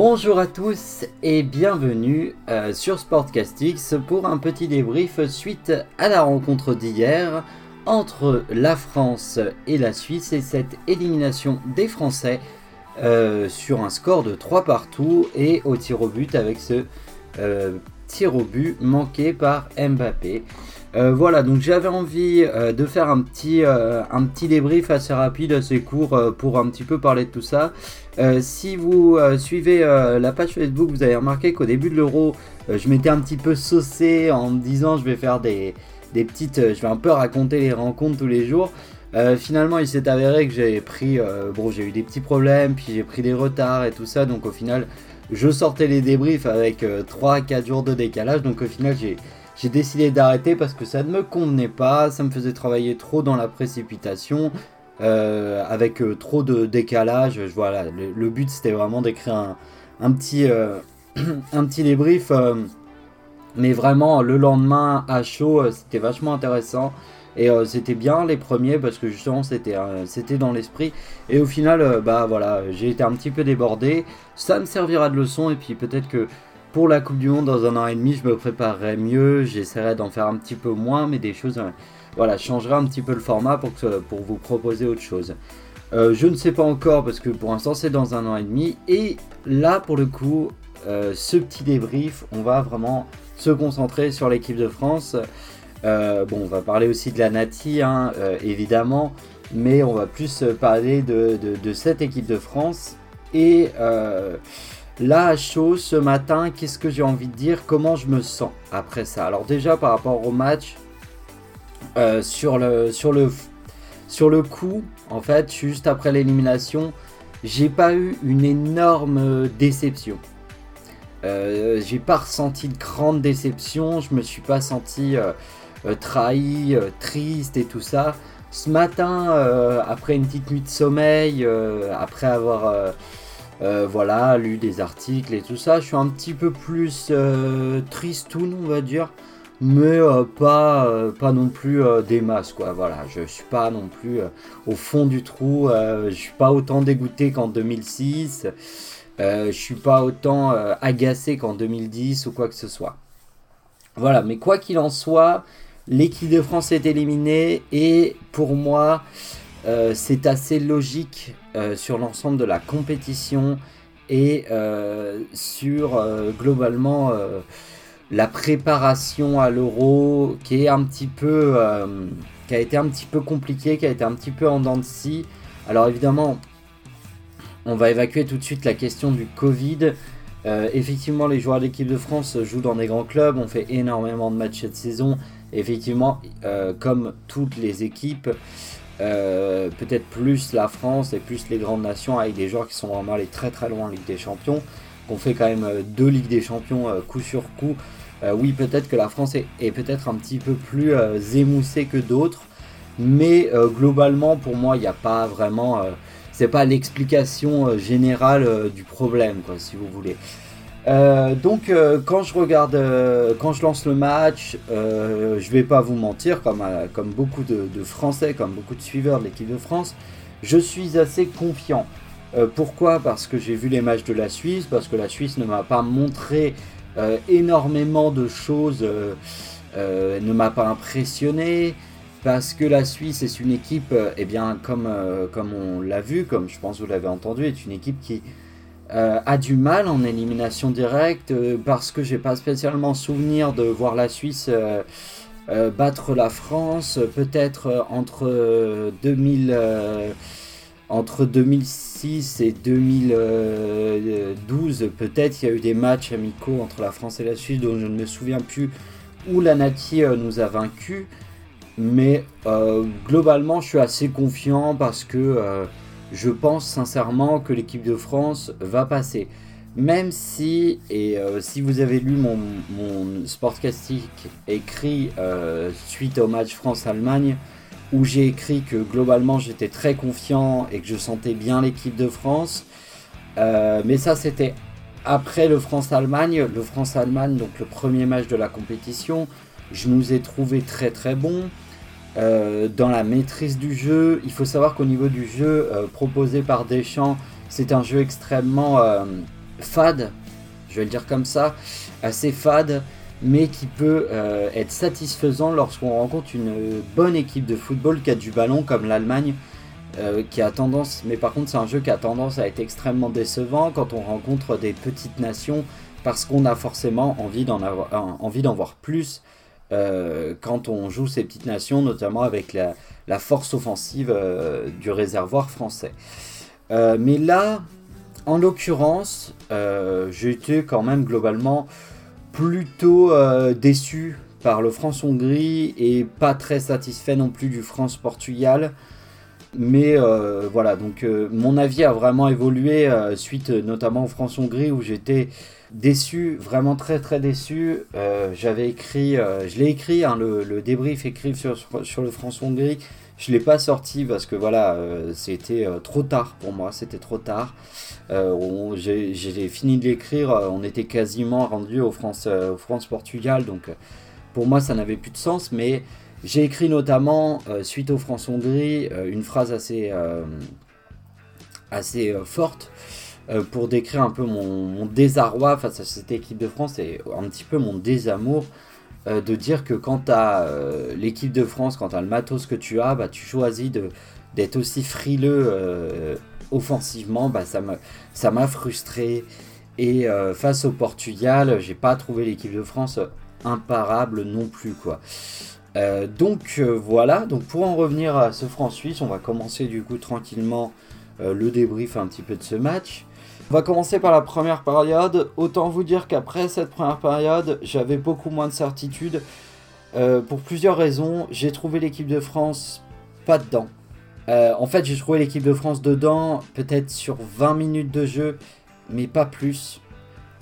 Bonjour à tous et bienvenue euh, sur Sportcastix pour un petit débrief suite à la rencontre d'hier entre la France et la Suisse et cette élimination des Français euh, sur un score de 3 partout et au tir au but avec ce euh, tir au but manqué par Mbappé. Voilà, donc j'avais envie de faire un petit, un petit débrief assez rapide, assez court pour un petit peu parler de tout ça. Si vous suivez la page Facebook, vous avez remarqué qu'au début de l'Euro, je m'étais un petit peu saucé en me disant je vais faire des, des petites. je vais un peu raconter les rencontres tous les jours. Euh, finalement, il s'est avéré que j'ai pris, euh, bon, j'ai eu des petits problèmes, puis j'ai pris des retards et tout ça, donc au final, je sortais les débriefs avec 3-4 euh, jours de décalage, donc au final, j'ai décidé d'arrêter parce que ça ne me convenait pas, ça me faisait travailler trop dans la précipitation, avec trop de décalage. Voilà, le, but c'était vraiment d'écrire un, petit, un petit débrief, mais vraiment le lendemain à chaud, c'était vachement intéressant. Et euh, c'était bien les premiers parce que justement c'était euh, dans l'esprit. Et au final, euh, bah voilà, j'ai été un petit peu débordé. Ça me servira de leçon et puis peut-être que pour la Coupe du Monde dans un an et demi, je me préparerai mieux. J'essaierai d'en faire un petit peu moins, mais des choses. Voilà, je changerai un petit peu le format pour, vous proposer autre chose. je ne sais pas encore parce que pour l'instant c'est dans un an et demi. Et là pour le coup, ce petit débrief, on va vraiment se concentrer sur l'équipe de France. Euh, bon, on va parler aussi de la Nati, hein, euh, évidemment, mais on va plus parler de, cette équipe de France. Et euh, là, chaud, ce matin, qu'est-ce que j'ai envie de dire? Comment je me sens après ça? Alors déjà, par rapport au match, sur, le, sur, le, sur le coup, en fait, juste après l'élimination, j'ai pas eu une énorme déception. j'ai pas ressenti de grande déception, je me suis pas senti euh, trahi, euh, triste et tout ça. Ce matin, euh, après une petite nuit de sommeil, après avoir voilà, lu des articles et tout ça, je suis un petit peu plus tristoun, on va dire mais pas, pas non plus des masses quoi voilà. Je suis pas non plus au fond du trou je suis pas autant dégoûté qu'en 2006 je suis pas autant agacé qu'en 2010 ou quoi que ce soit. Voilà mais quoi qu'il en soit L'équipe de France est éliminée et pour moi, euh, c'est assez logique euh, sur l'ensemble de la compétition et euh, sur globalement la préparation à l'euro qui est un petit peu qui a été un petit peu compliqué, qui a été un petit peu en dents de scie. Alors évidemment, on va évacuer tout de suite la question du Covid. effectivement, les joueurs de l'équipe de France jouent dans des grands clubs, on fait énormément de matchs cette saison effectivement, euh, comme toutes les équipes, euh, peut-être plus la France et plus les grandes nations avec des joueurs qui sont vraiment allés très très loin en Ligue des Champions, qu'on fait quand même euh, deux Ligues des Champions coup sur coup. Oui, peut-être que la France est, peut-être un petit peu plus émoussée que d'autres, mais globalement, pour moi, il n'y a pas vraiment. c'est pas l'explication générale du problème, si vous voulez. Euh, donc euh, quand je regarde, euh, quand je lance le match, je vais pas vous mentir, comme, comme beaucoup de, Français, comme beaucoup de suiveurs de l'équipe de France, je suis assez confiant. pourquoi? Parce que j'ai vu les matchs de la Suisse, parce que la Suisse ne m'a pas montré énormément de choses, ne m'a pas impressionné, parce que la Suisse est une équipe, eh bien comme, comme on l'a vu, comme je pense vous l'avez entendu, est une équipe qui euh, a du mal en élimination directe euh, parce que j'ai pas spécialement souvenir de voir la Suisse euh, battre la France peut-être entre 2000 entre 2006 et 2012 peut-être il y a eu des matchs amicaux entre la France et la Suisse dont je ne me souviens plus où la Nati nous a vaincus mais globalement je suis assez confiant parce que je pense sincèrement que l'équipe de France va passer. Même si, et euh, si vous avez lu mon, mon sportcastique écrit euh, suite au match France-Allemagne, où j'ai écrit que globalement j'étais très confiant et que je sentais bien l'équipe de France, euh, mais ça c'était après le France-Allemagne, le France-Allemagne, donc le premier match de la compétition, je nous ai trouvé très très bons. Euh, dans la maîtrise du jeu. Il faut savoir qu'au niveau du jeu euh, proposé par Deschamps, c'est un jeu extrêmement, fade, je vais le dire comme ça, assez fade, mais qui peut euh, être satisfaisant lorsqu'on rencontre une bonne équipe de football qui a du ballon comme l'Allemagne. Euh, qui a tendance, mais par contre c'est un jeu qui a tendance à être extrêmement décevant quand on rencontre des petites nations parce qu'on a forcément envie d'en avoir, envie d'en voir plus euh, quand on joue ces petites nations, notamment avec la, force offensive du réservoir français. mais là, en l'occurrence, j'ai été quand même globalement plutôt euh, déçu par le France-Hongrie et pas très satisfait non plus du France-Portugal. Mais euh, voilà, donc euh, mon avis a vraiment évolué suite notamment au France-Hongrie où j'étais déçu, vraiment très très déçu. J'avais écrit, je l'ai écrit, hein, le, débrief écrit sur, sur le France-Hongrie. Je ne l'ai pas sorti parce que voilà, c'était trop tard pour moi, c'était trop tard. Euh, j'ai fini de l'écrire, euh, on était quasiment rendu au France-Portugal, France donc euh, pour moi ça n'avait plus de sens, mais j'ai écrit notamment, suite au France-Hongrie, une phrase assez, assez forte pour décrire un peu mon, désarroi face à cette équipe de France et un petit peu mon désamour de dire que quand tu as l'équipe de France, quand tu as le matos que tu as, bah, tu choisis d'être aussi frileux offensivement, bah, ça m'a frustré. Et euh, face au Portugal, j'ai pas trouvé l'équipe de France imparable non plus quoi. Euh, donc euh, voilà, donc pour en revenir à ce France-Suisse, on va commencer du coup tranquillement le débrief un petit peu de ce match. On va commencer par la première période. Autant vous dire qu'après cette première période, j'avais beaucoup moins de certitude. pour plusieurs raisons, j'ai trouvé l'équipe de France pas dedans. Euh, en fait, j'ai trouvé l'équipe de France dedans, peut-être sur 20 minutes de jeu, mais pas plus.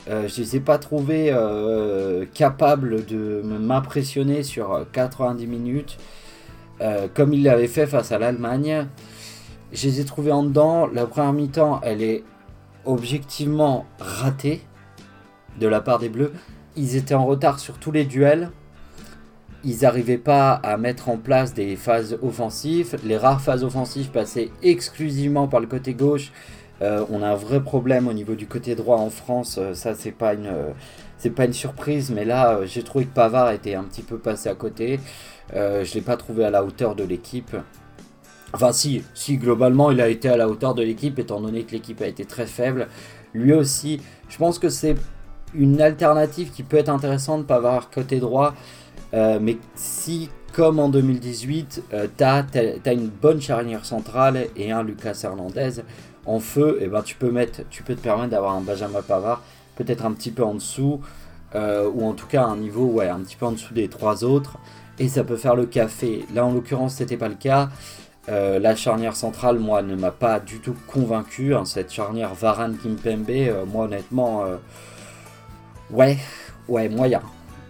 Euh, je les ai pas trouvés euh, capables de m'impressionner sur 90 minutes, comme ils l'avaient fait face à l'Allemagne. Je les ai trouvés en dedans. La première mi-temps, elle est objectivement ratée de la part des Bleus. Ils étaient en retard sur tous les duels ils n'arrivaient pas à mettre en place des phases offensives. Les rares phases offensives passaient exclusivement par le côté gauche. Euh, on a un vrai problème au niveau du côté droit en France. Euh, ça, c'est pas une, c'est pas une surprise, mais là, euh, j'ai trouvé que Pavard était un petit peu passé à côté. je l'ai pas trouvé à la hauteur de l'équipe. Enfin, si, si globalement, il a été à la hauteur de l'équipe, étant donné que l'équipe a été très faible. Lui aussi, je pense que c'est une alternative qui peut être intéressante, Pavard côté droit. Euh, mais si, comme en 2018, tu as, une bonne charnière centrale et un Lucas Hernandez en feu, et eh ben, tu, peux mettre, tu peux te permettre d'avoir un Benjamin Pavard peut-être un petit peu en dessous, euh, ou en tout cas un niveau ouais, un petit peu en dessous des trois autres, et ça peut faire le café. Là, en l'occurrence, c'était pas le cas. Euh, la charnière centrale, moi, ne m'a pas du tout convaincu. Hein, cette charnière Varane-Kimpembe, moi, honnêtement, ouais, ouais, moyen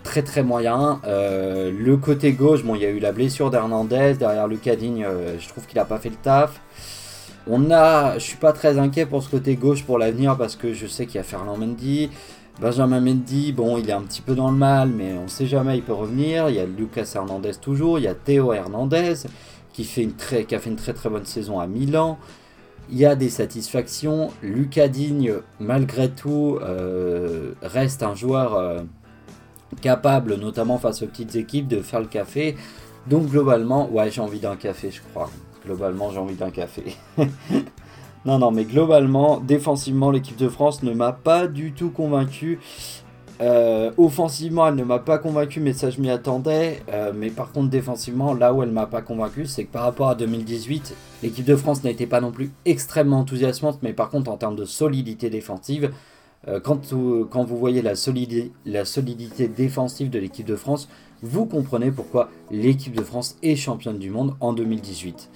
très très moyen. Euh, le côté gauche, bon, il y a eu la blessure d'Hernandez. Derrière le Digne, euh, je trouve qu'il n'a pas fait le taf. On a, je suis pas très inquiet pour ce côté gauche pour l'avenir parce que je sais qu'il y a Fernand Mendy. Benjamin Mendy, bon, il est un petit peu dans le mal, mais on sait jamais, il peut revenir. Il y a Lucas Hernandez toujours. Il y a Théo Hernandez qui, fait une très, qui a fait une très très bonne saison à Milan. Il y a des satisfactions. Lucas Digne, malgré tout, euh, reste un joueur capable, notamment face aux petites équipes, de faire le café. Donc globalement, ouais, j'ai envie d'un café, je crois. Globalement, j'ai envie d'un café. non, non, mais globalement, défensivement, l'équipe de France ne m'a pas du tout convaincu. Euh, offensivement, elle ne m'a pas convaincu, mais ça je m'y attendais. Euh, mais par contre, défensivement, là où elle m'a pas convaincu, c'est que par rapport à 2018, l'équipe de France n'a été pas non plus extrêmement enthousiasmante, mais par contre, en termes de solidité défensive, euh, quand, vous voyez la solidité défensive de l'équipe de France, vous comprenez pourquoi l'équipe de France est championne du monde en 2018.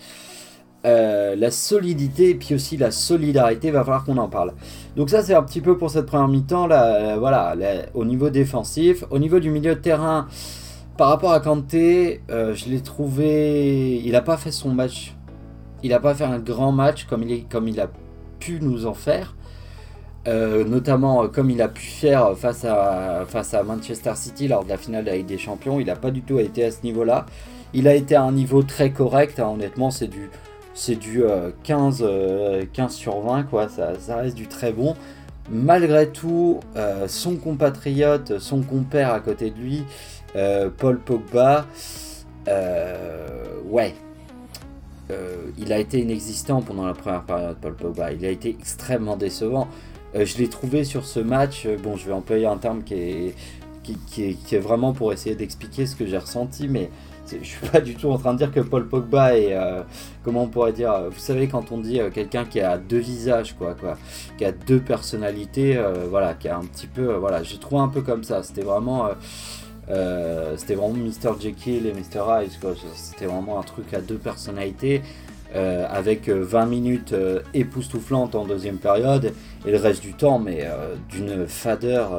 Euh, la solidité et puis aussi la solidarité, va falloir qu'on en parle. Donc ça c'est un petit peu pour cette première mi-temps là, voilà, au niveau défensif, au niveau du milieu de terrain, par rapport à Kanté, euh, je l'ai trouvé, il n'a pas fait son match, il n'a pas fait un grand match comme il, comme il a pu nous en faire. Euh, notamment euh, comme il a pu faire face à, face à Manchester City lors de la finale de la Ligue des Champions. Il n'a pas du tout été à ce niveau-là. Il a été à un niveau très correct, hein. honnêtement, c'est du, c'est du 15, euh, 15 sur 20, quoi. Ça, reste du très bon. Malgré tout, son compatriote, son compère à côté de lui, Paul Pogba, ouais, il a été inexistant pendant la première période, Paul Pogba. Il a été extrêmement décevant. je l'ai trouvé sur ce match, bon, je vais employer un terme qui est, qui, est, vraiment pour essayer d'expliquer ce que j'ai ressenti, mais je suis pas du tout en train de dire que Paul Pogba est, euh, comment on pourrait dire, vous savez quand on dit euh, quelqu'un qui a deux visages, quoi, quoi, qui a deux personnalités, euh, voilà, qui a un petit peu, voilà, j'ai trouvé un peu comme ça. C'était vraiment, c'était vraiment Mr Jekyll et Mr Hyde, quoi. C'était vraiment un truc à deux personnalités. avec 20 minutes époustouflantes en deuxième période et le reste du temps mais d'une fadeur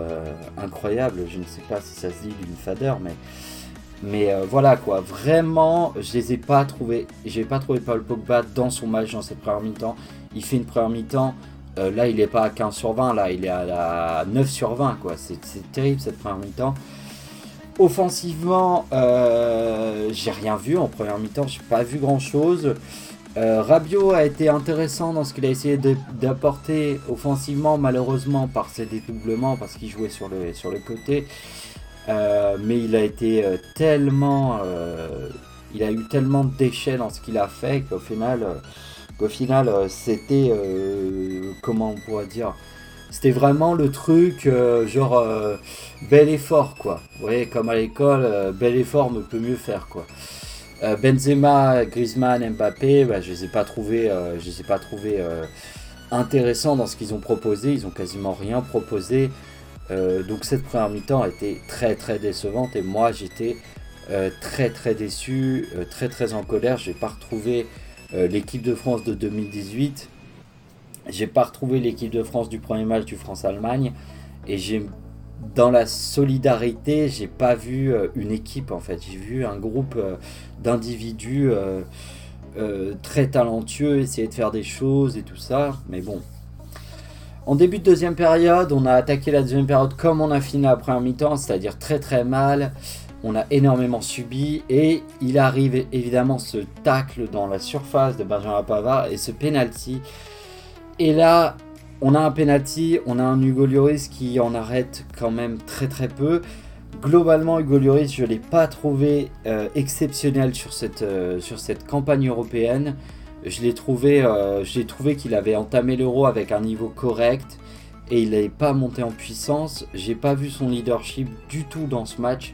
incroyable je ne sais pas si ça se dit d'une fadeur mais mais euh, voilà quoi, vraiment, je les ai pas trouvés. J'ai pas trouvé Paul Pogba dans son match dans cette première mi-temps. Il fait une première mi-temps. Euh, là, il est pas à 15 sur 20, là, il est à, la 9 sur 20, quoi. C'est terrible cette première mi-temps. Offensivement, euh, j'ai rien vu en première mi-temps, j'ai pas vu grand chose. Rabiot a été intéressant dans ce qu'il a essayé d'apporter offensivement, malheureusement par ses dédoublements, parce qu'il jouait sur le, sur le côté. Euh, mais il a été euh, tellement. Euh, il a eu tellement de déchets dans ce qu'il a fait qu'au final, qu'au final c'était. comment on pourrait dire C'était vraiment le truc, genre, bel effort, quoi. Vous voyez, comme à l'école, bel effort ne peut mieux faire, quoi. Benzema, Griezmann, Mbappé, bah, je les ai pas trouvés, je les ai pas trouvés intéressants dans ce qu'ils ont proposé. Ils ont quasiment rien proposé. Euh, donc cette première mi-temps a été très très décevante et moi j'étais euh, très très déçu, euh, très très en colère. J'ai pas retrouvé l'équipe de France de 2018. J'ai pas retrouvé l'équipe de France du premier match du France-Allemagne et j'ai dans la solidarité, j'ai pas vu une équipe en fait. J'ai vu un groupe d'individus très talentueux essayer de faire des choses et tout ça. Mais bon, en début de deuxième période, on a attaqué la deuxième période comme on a fini la première mi-temps, c'est-à-dire très très mal. On a énormément subi et il arrive évidemment ce tacle dans la surface de Benjamin Pavard et ce penalty. Et là, on a un penalty, on a un Hugo Lloris qui en arrête quand même très très peu. Globalement, Hugo Lloris, je ne l'ai pas trouvé euh, exceptionnel euh, sur cette campagne européenne. Je l'ai trouvé, euh, trouvé qu'il avait entamé l'euro avec un niveau correct et il n'avait pas monté en puissance. J'ai pas vu son leadership du tout dans ce match,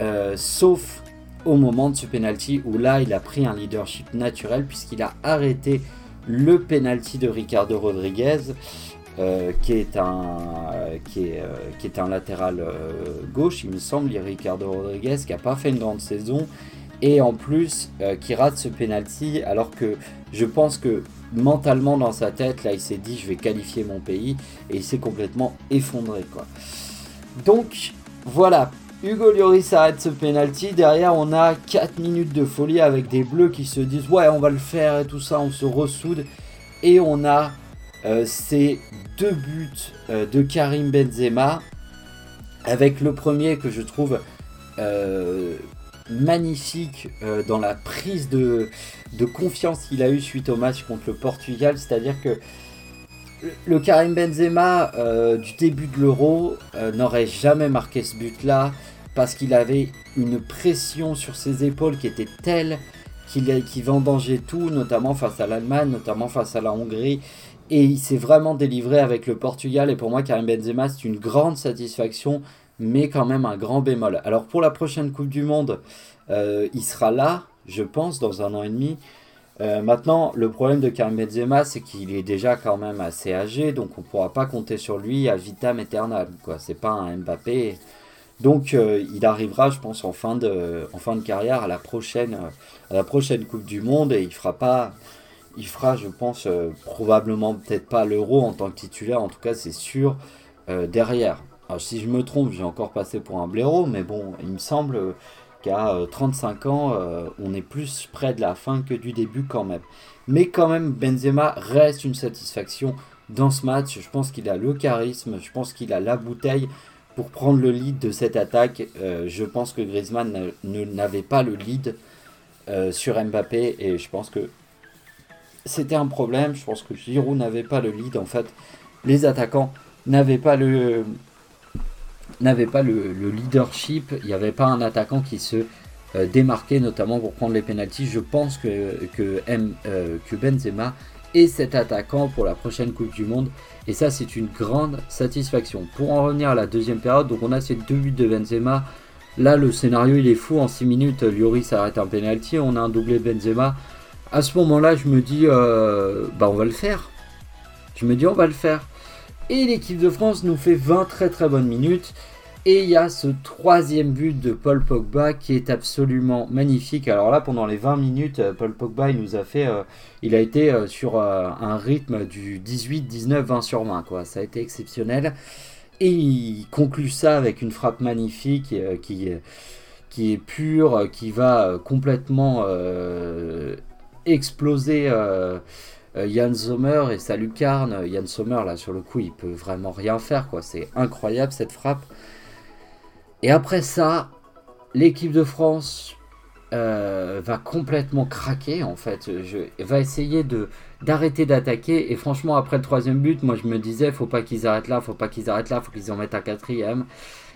euh, sauf au moment de ce penalty où là il a pris un leadership naturel puisqu'il a arrêté le penalty de Ricardo Rodriguez. Euh, qui, est un, qui, est, qui est un latéral gauche, il me semble, Ricardo Rodriguez, qui n'a pas fait une grande saison et en plus euh, qui rate ce penalty alors que je pense que mentalement dans sa tête là il s'est dit je vais qualifier mon pays et il s'est complètement effondré quoi. Donc voilà, Hugo Lloris arrête ce penalty, derrière on a 4 minutes de folie avec des bleus qui se disent ouais on va le faire et tout ça, on se ressoude. Et on a euh, ces deux buts euh, de Karim Benzema avec le premier que je trouve magnifique euh, dans la prise de, confiance qu'il a eu suite au match contre le Portugal. C'est-à-dire que le Karim Benzema euh, du début de l'Euro euh, n'aurait jamais marqué ce but-là parce qu'il avait une pression sur ses épaules qui était telle qu'il vendangeait tout, notamment face à l'Allemagne, notamment face à la Hongrie. Et il s'est vraiment délivré avec le Portugal. Et pour moi, Karim Benzema, c'est une grande satisfaction mais quand même un grand bémol. Alors pour la prochaine Coupe du Monde, euh, il sera là, je pense, dans un an et demi. Euh, maintenant, le problème de Karim Benzema, c'est qu'il est déjà quand même assez âgé, donc on ne pourra pas compter sur lui à vitam aeternam. Quoi, c'est pas un Mbappé. Donc euh, il arrivera, je pense, en fin de, carrière à la prochaine, à la prochaine Coupe du Monde et il fera pas, il fera, je pense, probablement peut-être pas l'Euro en tant que titulaire. En tout cas, c'est sûr derrière. Alors, si je me trompe, j'ai encore passé pour un blaireau, mais bon, il me semble qu'à 35 euh, ans, euh, on est plus près de la fin que du début quand même. Mais quand même, Benzema reste une satisfaction dans ce match. Je pense qu'il a le charisme, je pense qu'il a la bouteille pour prendre le lead de cette attaque. Euh, je pense que Griezmann n'avait pas le lead sur Mbappé et je pense que c'était un problème. Je pense que Giroud n'avait pas le lead en fait. les attaquants n'avaient pas le n'avait pas le, leadership, il n'y avait pas un attaquant qui se euh, démarquait notamment pour prendre les pénalties. Je pense que, que, euh, que Benzema est cet attaquant pour la prochaine Coupe du Monde et ça c'est une grande satisfaction. Pour en revenir à la deuxième période, donc on a ces deux buts de Benzema. Là le scénario il est fou, en 6 minutes Lloris arrête un penalty, on a un doublé Benzema. À ce moment-là je me dis euh, bah on va le faire. Je me dis on va le faire. Et l'équipe de France nous fait 20 très très bonnes minutes. Et il y a ce troisième but de Paul Pogba qui est absolument magnifique. Alors là, pendant les 20 minutes, euh, Paul Pogba, il nous a fait, euh, il a été euh, sur un rythme du 18, 19, 20 sur 20. Quoi. Ça a été exceptionnel. Et il conclut ça avec une frappe magnifique qui, qui est pure, qui va complètement exploser Yann euh, Sommer et sa lucarne. Yann Sommer, là, sur le coup, il peut vraiment rien faire, quoi. C'est incroyable cette frappe. Et après ça, l'équipe de France euh, va complètement craquer, en fait. Je, va essayer d'arrêter d'attaquer. Et franchement, après le troisième but, moi, je me disais, faut pas qu'ils arrêtent là, faut pas qu'ils arrêtent là, faut qu'ils en mettent un quatrième.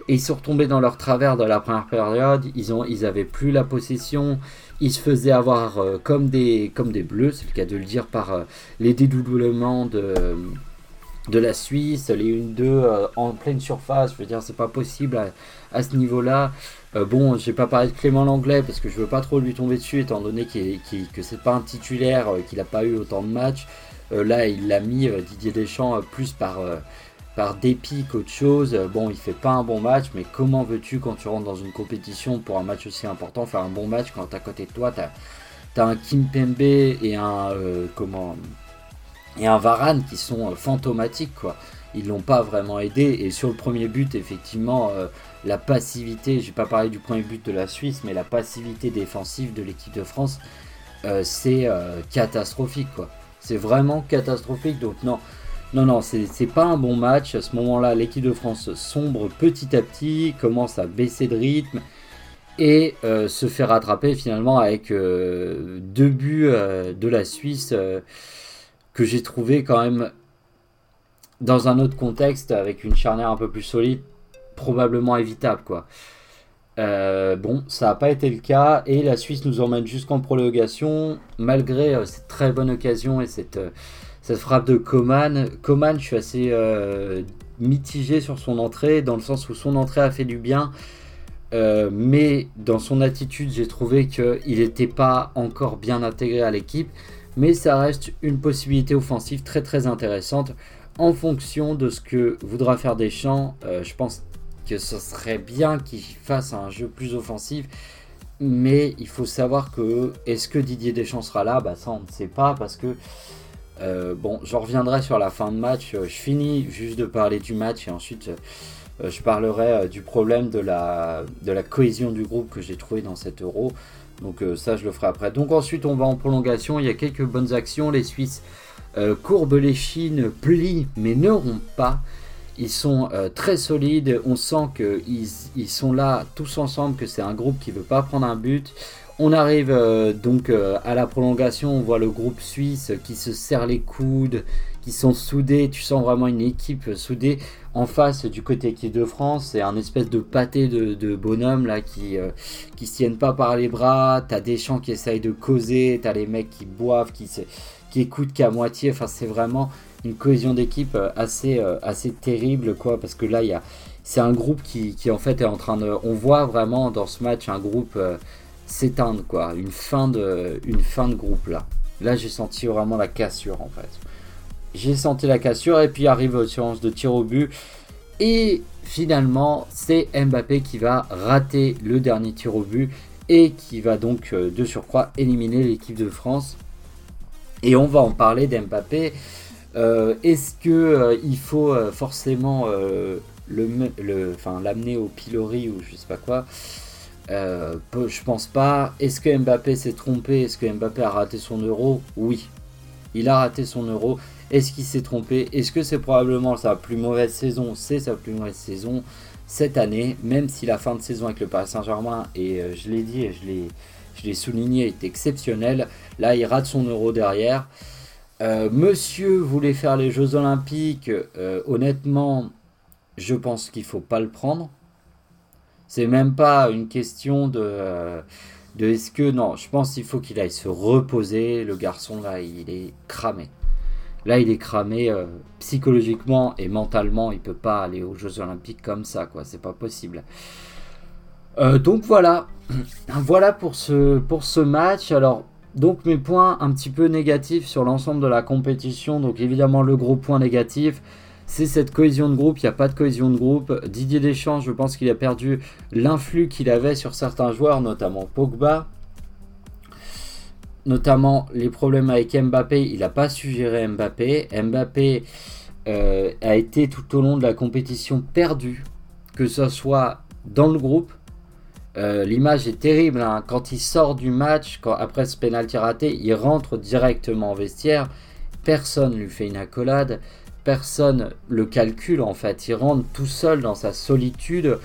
Et ils sont retombés dans leur travers de la première période. Ils ont, ils avaient plus la possession. Ils se faisaient avoir euh, comme, des, comme des bleus, c'est le cas de le dire, par euh, les dédoublements de, de la Suisse, les 1-2 euh, en pleine surface. Je veux dire, c'est pas possible à, ce niveau-là. bon, je vais pas parler de Clément Langlais parce que je veux pas trop lui tomber dessus, étant donné qu'il que c'est pas un titulaire, qu'il n'a pas eu autant de matchs. là, il l'a mis Didier Deschamps plus par par dépit qu'autre chose. Bon, il fait pas un bon match, mais comment veux-tu, quand tu rentres dans une compétition pour un match aussi important, faire un bon match quand à côté de toi, tu as, un Kim Pembe et un, euh, comment, et un Varane qui sont euh, fantomatiques, quoi. Ils l'ont pas vraiment aidé. Et sur le premier but, effectivement, euh, la passivité, j'ai pas parlé du premier but de la Suisse, mais la passivité défensive de l'équipe de France, c'est catastrophique, quoi. C'est vraiment catastrophique. Donc, non, non, non, c'est pas un bon match. À ce moment-là, l'équipe de France sombre petit à petit, commence à baisser de rythme et euh, se fait rattraper finalement avec euh, deux buts euh, de la Suisse que j'ai trouvé quand même dans un autre contexte avec une charnière un peu plus solide, probablement évitable quoi. bon, ça n'a pas été le cas et la Suisse nous emmène jusqu'en prolongation malgré cette très bonne occasion et cette cette frappe de Coman. Coman, je suis assez euh, mitigé sur son entrée, dans le sens où son entrée a fait du bien. Euh, mais dans son attitude, j'ai trouvé qu'il n'était pas encore bien intégré à l'équipe. Mais ça reste une possibilité offensive très très intéressante en fonction de ce que voudra faire Deschamps. Euh, je pense que ce serait bien qu'il fasse un jeu plus offensif. Mais il faut savoir que est-ce que Didier Deschamps sera là? Bah, Ça, on ne sait pas parce que euh, bon, j'en reviendrai sur la fin de match. Euh, je finis juste de parler du match et ensuite euh, je parlerai du problème de la, cohésion du groupe que j'ai trouvé dans cet euro. Donc ça, je le ferai après. Donc ensuite, on va en prolongation. Il y a quelques bonnes actions. Les Suisses courbent les chines, plient, mais ne rompent pas. Ils sont très solides. On sent qu'ils ils sont là tous ensemble, que c'est un groupe qui ne veut pas prendre un but. On arrive euh, donc euh, à la prolongation, on voit le groupe suisse qui se serre les coudes, qui sont soudés, tu sens vraiment une équipe soudée. En face du côté équipe de France, c'est un espèce de pâté de, bonhomme là qui euh, qui se tiennent pas par les bras, t'as des chants qui essayent de causer, t'as les mecs qui boivent, qui, écoutent qu'à moitié, enfin c'est vraiment une cohésion d'équipe assez, assez terrible quoi, parce que là c'est un groupe qui, en fait est en train de... On voit vraiment dans ce match un groupe s'éteindre, quoi. Une fin, de, une fin de groupe, là. Là, j'ai senti vraiment la cassure, en fait. J'ai senti la cassure, et puis arrive aux séance de tir au but. Et finalement, c'est Mbappé qui va rater le dernier tir au but et qui va donc euh, de surcroît éliminer l'équipe de France. Et on va en parler d'Mbappé. Euh, est-ce que euh, il faut forcément le, le, l'amener au pilori ou je sais pas quoi? Euh, je pense pas. Est-ce que Mbappé s'est trompé? Est-ce que Mbappé a raté son euro? Oui. Il a raté son euro. Est-ce qu'il s'est trompé? Est-ce que c'est probablement sa plus mauvaise saison? C'est sa plus mauvaise saison cette année, même si la fin de saison avec le Paris Saint-Germain, et euh, je l'ai dit et je l'ai, souligné, est exceptionnelle. Là, il rate son euro derrière. monsieur voulait faire les Jeux Olympiques. honnêtement, je pense qu'il faut pas le prendre. C'est même pas une question de, de est-ce que non. Je pense qu'il faut qu'il aille se reposer. Le garçon là, il est cramé. Là, il est cramé euh, psychologiquement et mentalement. Il peut pas aller aux Jeux Olympiques comme ça, quoi. C'est pas possible. Euh, donc voilà, voilà pour ce, pour ce match. Alors, donc mes points un petit peu négatifs sur l'ensemble de la compétition. Donc évidemment, le gros point négatif, c'est cette cohésion de groupe. Il n'y a pas de cohésion de groupe. Didier Deschamps, je pense qu'il a perdu l'influx qu'il avait sur certains joueurs, notamment Pogba notamment les problèmes avec Mbappé, il n'a pas su gérer Mbappé. Mbappé euh, a été tout au long de la compétition perdu, que ce soit dans le groupe. Euh, l'image est terrible hein. quand il sort du match, après ce pénalty raté, il rentre directement en vestiaire. Personne lui fait une accolade, personne le calcule en fait. Il rentre tout seul dans sa solitude.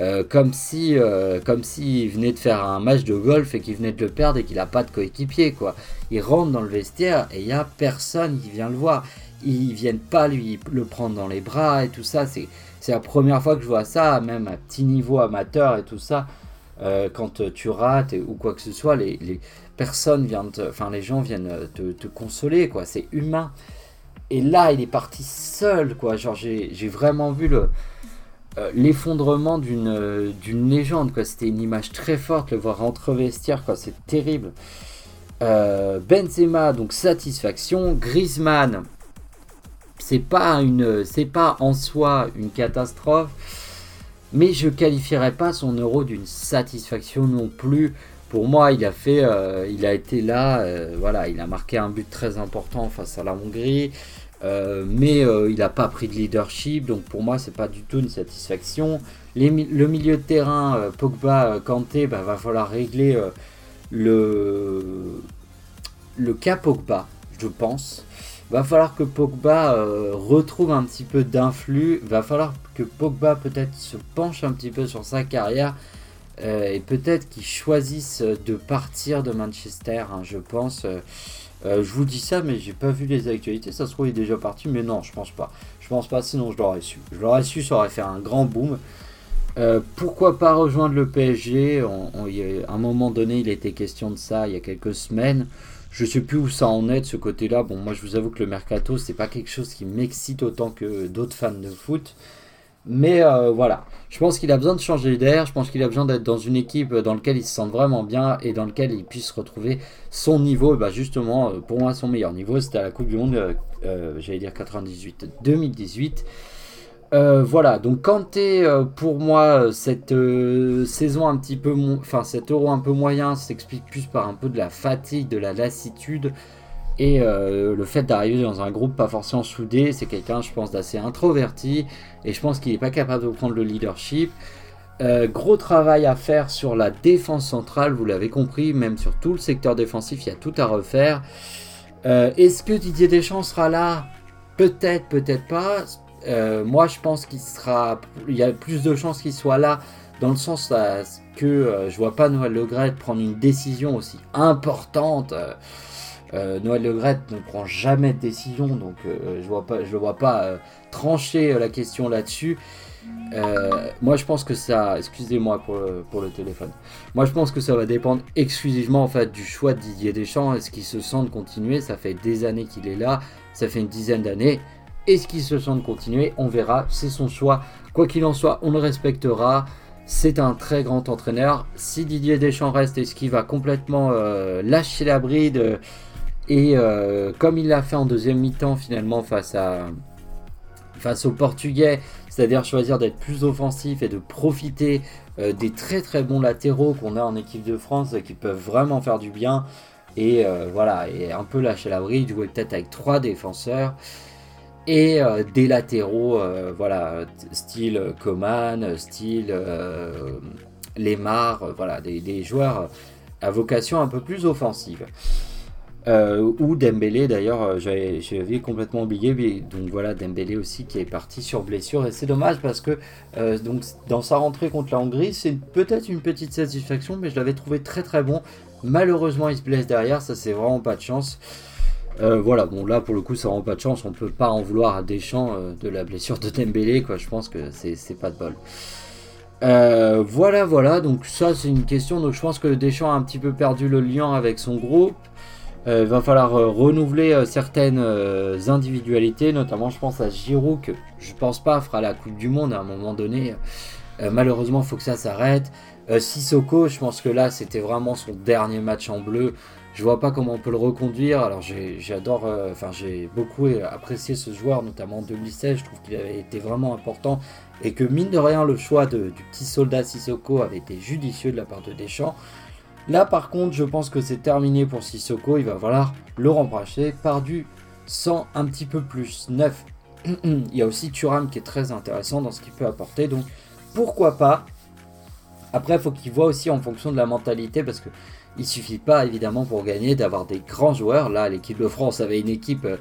Euh, comme si euh, comme s'il venait de faire un match de golf et qu'il venait de le perdre et qu'il n'a pas de coéquipier quoi. Il rentre dans le vestiaire et il n'y a personne qui vient le voir. Ils viennent pas lui le prendre dans les bras et tout ça. C'est c'est la première fois que je vois ça, même à petit niveau amateur et tout ça. Euh, quand tu rates ou quoi que ce soit, les, les personnes viennent, enfin les gens viennent te, te consoler quoi. C'est humain. Et là, il est parti seul quoi. Genre j'ai vraiment vu le euh, l'effondrement d'une euh, d'une légende quoi. C'était une image très forte le voir entre vestiaire quoi. C'est terrible. Euh, Benzema donc satisfaction. Griezmann c'est pas une c'est pas en soi une catastrophe mais je qualifierais pas son euro d'une satisfaction non plus pour moi il a fait il a été là voilà il a marqué un but très important face à la Hongrie euh, mais euh, il n'a pas pris de leadership, donc pour moi c'est pas du tout une satisfaction. le milieu de terrain, euh, Pogba, Kanté, bah, va falloir régler le, le cas Pogba, je pense. Va falloir que Pogba retrouve un petit peu d'influx. Va falloir que Pogba peut-être se penche un petit peu sur sa carrière et peut-être qu'il choisisse de partir de Manchester. Hein, je pense. Euh, je vous dis ça, mais j'ai pas vu les actualités. Ça se trouve, il est déjà parti, mais non, je pense pas. Je pense pas, sinon je l'aurais su. Je l'aurais su, ça aurait fait un grand boom. Euh, pourquoi pas rejoindre le PSG À un moment donné, il était question de ça il y a quelques semaines. Je sais plus où ça en est de ce côté-là. Bon, moi, je vous avoue que le mercato, c'est pas quelque chose qui m'excite autant que d'autres fans de foot. Mais euh, voilà, je pense qu'il a besoin de changer d'air, je pense qu'il a besoin d'être dans une équipe dans laquelle il se sent vraiment bien et dans laquelle il puisse retrouver son niveau. Bah justement, euh, pour moi, son meilleur niveau, c'était à la Coupe du Monde, euh, j'allais dire 98-2018. voilà, donc es pour moi cette saison un petit peu, enfin cet euro un peu moyen s'explique plus par un peu de la fatigue, de la lassitude, et euh, le fait d'arriver dans un groupe pas forcément soudé, c'est quelqu'un, je pense, d'assez introverti. Et je pense qu'il n'est pas capable de prendre le leadership. Euh, gros travail à faire sur la défense centrale, vous l'avez compris, même sur tout le secteur défensif, il y a tout à refaire. Euh, est-ce que Didier Deschamps sera là? Peut-être, peut-être pas. moi, je pense qu'il sera. Il y a plus de chances qu'il soit là, dans le sens que je vois pas Noël Legret prendre une décision aussi importante. Euh, Noël Le Gret ne prend jamais de décision, donc euh, je vois pas, je vois pas euh, trancher la question là-dessus. moi, je pense que ça, excusez-moi pour le, pour le téléphone. Moi, je pense que ça va dépendre exclusivement en fait du choix de Didier Deschamps. Est-ce qu'il se sent de continuer? Ça fait des années qu'il est là, ça fait une dizaine d'années. Est-ce qu'il se sent de continuer? On verra. C'est son choix. Quoi qu'il en soit, on le respectera. C'est un très grand entraîneur. Si Didier Deschamps reste, est-ce qu'il va complètement lâcher la bride et euh, comme il l'a fait en deuxième mi-temps finalement face, à, face aux Portugais, c'est-à-dire choisir d'être plus offensif et de profiter euh, des très très bons latéraux qu'on a en équipe de France qui peuvent vraiment faire du bien. Et euh, voilà, et un peu lâcher la bride, jouer peut-être avec trois défenseurs et des latéraux, voilà, style Coman, style Lemar, voilà, des, des joueurs à vocation un peu plus offensive. Euh, ou Dembélé d'ailleurs, euh, j'avais complètement oublié. donc voilà, Dembélé aussi qui est parti sur blessure. Et c'est dommage parce que euh, donc, dans sa rentrée contre la Hongrie, c'est peut-être une petite satisfaction, mais je l'avais trouvé très très bon. Malheureusement, il se blesse derrière, ça c'est vraiment pas de chance. voilà, bon là pour le coup ça rend pas de chance, on peut pas en vouloir à Deschamps de la blessure de Dembélé, quoi. Je pense que c'est pas de bol. voilà, voilà, donc ça c'est une question. Donc je pense que Deschamps a un petit peu perdu le lien avec son groupe. Il va falloir renouveler certaines individualités, notamment je pense à Giroud, que je pense pas fera la Coupe du Monde à un moment donné. malheureusement, il faut que ça s'arrête. Sissoko, je pense que là c'était vraiment son dernier match en bleu. Je vois pas comment on peut le reconduire. Alors j'adore, euh, j'ai beaucoup apprécié ce joueur, notamment en 2016. Je trouve qu'il avait été vraiment important et que mine de rien le choix du petit soldat Sissoko avait été judicieux de la part de Deschamps. Là par contre, je pense que c'est terminé pour Sissoko. Il va falloir le remplacer par du 100 un petit peu plus neuf. Il y a aussi Thuram qui est très intéressant dans ce qu'il peut apporter. Donc pourquoi pas Après, il faut qu'il voit aussi en fonction de la mentalité parce que il suffit pas évidemment pour gagner d'avoir des grands joueurs. Là, l'équipe de France avait une équipe euh,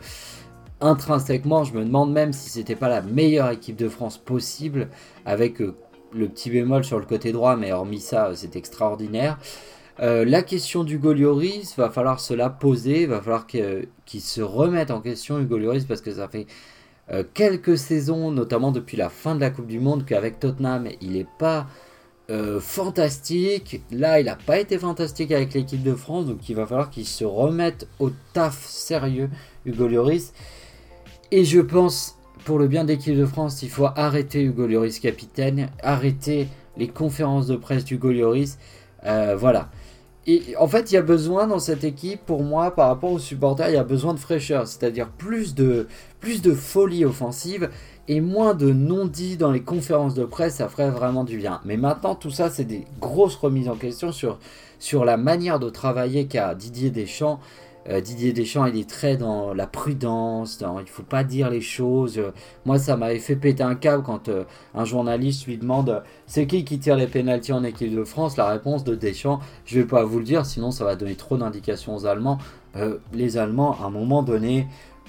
intrinsèquement, je me demande même si c'était pas la meilleure équipe de France possible avec euh, le petit bémol sur le côté droit, mais hormis ça, euh, c'est extraordinaire. La question du Lloris, va falloir se la poser, va falloir qu'il se remette en question Hugo parce que ça fait quelques saisons, notamment depuis la fin de la Coupe du Monde, qu'avec Tottenham, il n'est pas euh, fantastique. Là, il n'a pas été fantastique avec l'équipe de France, donc il va falloir qu'il se remette au taf sérieux, Hugo. Et je pense, pour le bien de l'équipe de France, il faut arrêter Hugo capitaine, arrêter les conférences de presse d'Hugo Lloris. Euh, voilà. Et en fait, il y a besoin dans cette équipe, pour moi, par rapport aux supporters, il y a besoin de fraîcheur, c'est-à-dire plus de, plus de folie offensive et moins de non-dits dans les conférences de presse, ça ferait vraiment du bien. Mais maintenant, tout ça, c'est des grosses remises en question sur, sur la manière de travailler qu'a Didier Deschamps. Euh, Didier Deschamps, il est très dans la prudence, dans, il faut pas dire les choses. moi, ça m'avait fait péter un câble quand euh, un journaliste lui demande euh, c'est qui qui tire les pénalties en équipe de France? La réponse de Deschamps, je vais pas vous le dire, sinon ça va donner trop d'indications aux Allemands. les Allemands, à un moment donné,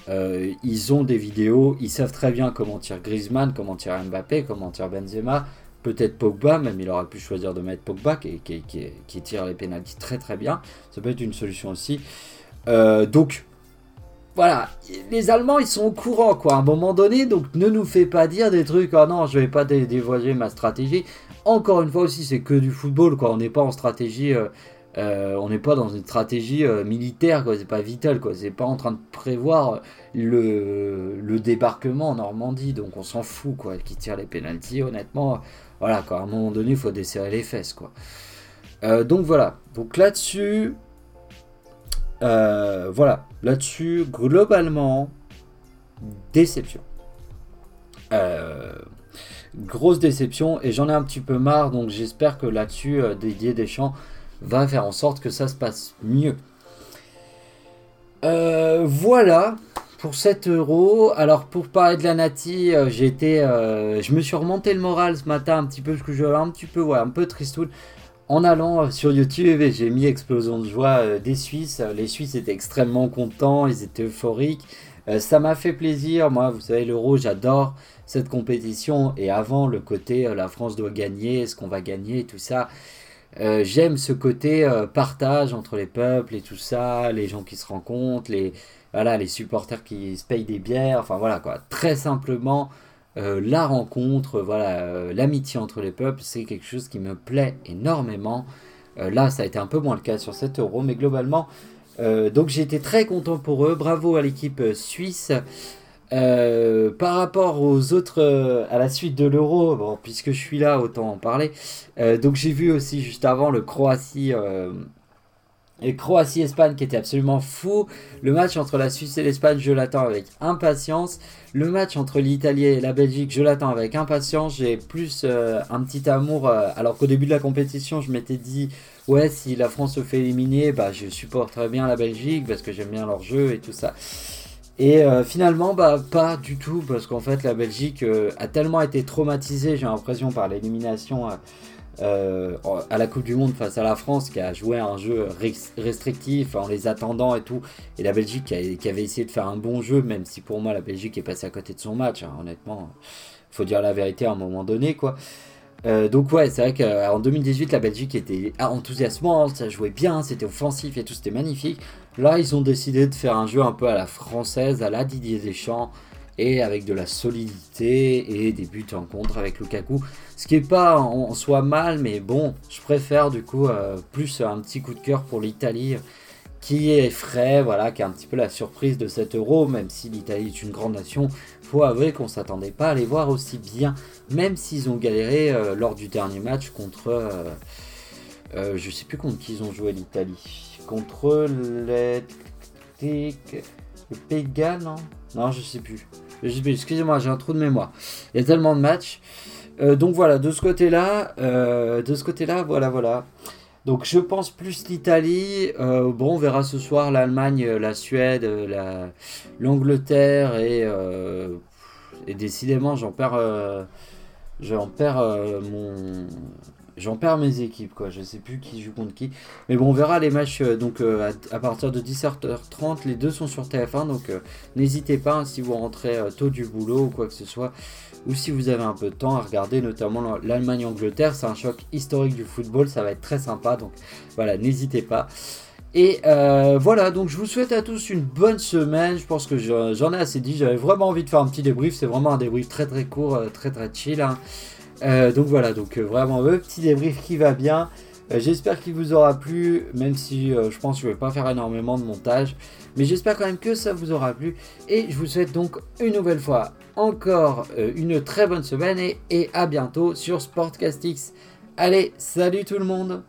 euh, ils ont des vidéos, ils savent très bien comment tire Griezmann, comment tire Mbappé, comment tire Benzema, peut-être Pogba, même il aurait pu choisir de mettre Pogba qui, qui, tire les pénalties très très bien. Ça peut être une solution aussi. Euh, donc voilà, les Allemands ils sont au courant quoi. À un moment donné, donc ne nous fais pas dire des trucs. Oh non, je vais pas dévoiler ma stratégie. Encore une fois aussi, c'est que du football quoi. On n'est pas en stratégie. Euh, euh, on n'est pas dans une stratégie militaire, quoi. C'est pas vital, quoi. C'est pas en train de prévoir le, débarquement en Normandie, donc on s'en fout, quoi. Qui tire les pénalties, honnêtement, voilà, quoi. À un moment donné, il faut desserrer les fesses, quoi. Donc voilà. Donc là-dessus, voilà. Là-dessus, globalement, déception. grosse déception et j'en ai un petit peu marre donc j'espère que là-dessus Didier Deschamps va faire en sorte que ça se passe mieux. Euh, voilà pour 7 euros. Alors pour parler de la Nati, euh, euh, je me suis remonté le moral ce matin un petit peu parce que j'avais un petit peu, ouais, un peu tristoun en allant sur YouTube j'ai mis explosion de joie des Suisses. Les Suisses étaient extrêmement contents, ils étaient euphoriques. ça m'a fait plaisir. Moi, vous savez, l'Euro, j'adore cette compétition. Et avant, le côté la France doit gagner, est-ce qu'on va gagner, tout ça. Euh, j'aime ce côté euh, partage entre les peuples et tout ça, les gens qui se rencontrent, les, voilà, les supporters qui se payent des bières, enfin voilà quoi. Très simplement, euh, la rencontre, voilà, l'amitié entre les peuples, c'est quelque chose qui me plaît énormément. là, ça a été un peu moins le cas sur 7 euros, mais globalement, donc j'ai été très content pour eux. Bravo à l'équipe suisse. Euh, par rapport aux autres, euh, à la suite de l'Euro, puisque je suis là, autant en parler. Euh, donc j'ai vu aussi juste avant le Croatie et Croatie-Espagne qui était absolument fou. Le match entre la Suisse et l'Espagne, je l'attends avec impatience. Le match entre l'Italie et la Belgique, je l'attends avec impatience. J'ai plus un petit amour, alors qu'au début de la compétition, je m'étais dit, ouais, si la France se fait éliminer, bah, je supporterais bien la Belgique parce que j'aime bien leur jeu et tout ça. Et euh, finalement, bah, pas du tout, parce qu'en fait, la Belgique euh, a tellement été traumatisée, j'ai l'impression, par l'élimination euh, à la Coupe du Monde face à la France, qui a joué un jeu restrictif en les attendant et tout. Et la Belgique qui, avait essayé de faire un bon jeu, même si pour moi, la Belgique est passée à côté de son match, hein, honnêtement. Faut dire la vérité à un moment donné, quoi. Euh, donc ouais, c'est vrai qu'en 2018, la Belgique était enthousiasmante, ça jouait bien, c'était offensif et tout, c'était magnifique. Là, ils ont décidé de faire un jeu un peu à la française, à la Didier Deschamps, et avec de la solidité et des buts en contre avec Lukaku. Ce qui est pas en soi mal, mais bon, je préfère du coup euh, plus un petit coup de cœur pour l'Italie qui est frais, voilà, qui est un petit peu la surprise de cet euro, même si l'Italie est une grande nation, faut avouer qu'on s'attendait pas à les voir aussi bien, même s'ils ont galéré euh, lors du dernier match contre, euh, je sais plus contre qui ils ont joué l'Italie, contre les, le Pays de Galles, non? Non, je sais plus. Excusez-moi, j'ai un trou de mémoire. Il y a tellement de matchs. donc voilà, de ce côté-là, de ce côté-là, voilà, voilà. Donc je pense plus l'Italie. Euh, bon, on verra ce soir l'Allemagne, euh, la Suède, euh, l'Angleterre et, et décidément j'en perds, j'en perds mon, j'en perds mes équipes quoi. Je sais plus qui joue contre qui. Mais bon, on verra les matchs donc à, partir de 17h30. Les deux sont sur TF1 donc n'hésitez pas hein, si vous rentrez tôt du boulot ou quoi que ce soit ou si vous avez un peu de temps à regarder notamment l'Allemagne-Angleterre. C'est un choc historique du football, ça va être très sympa, donc voilà, n'hésitez pas. Et euh, voilà, donc je vous souhaite à tous une bonne semaine. Je pense que j'en ai assez dit. J'avais vraiment envie de faire un petit débrief. C'est vraiment un débrief très très court, euh, très très chill. Hein. Euh, donc voilà, donc vraiment le petit débrief qui va bien. j'espère qu'il vous aura plu, même si je pense que je ne vais pas faire énormément de montage. Mais j'espère quand même que ça vous aura plu. Et je vous souhaite donc une nouvelle fois encore euh, une très bonne semaine et, et à bientôt sur Sportcastix. Allez, salut tout le monde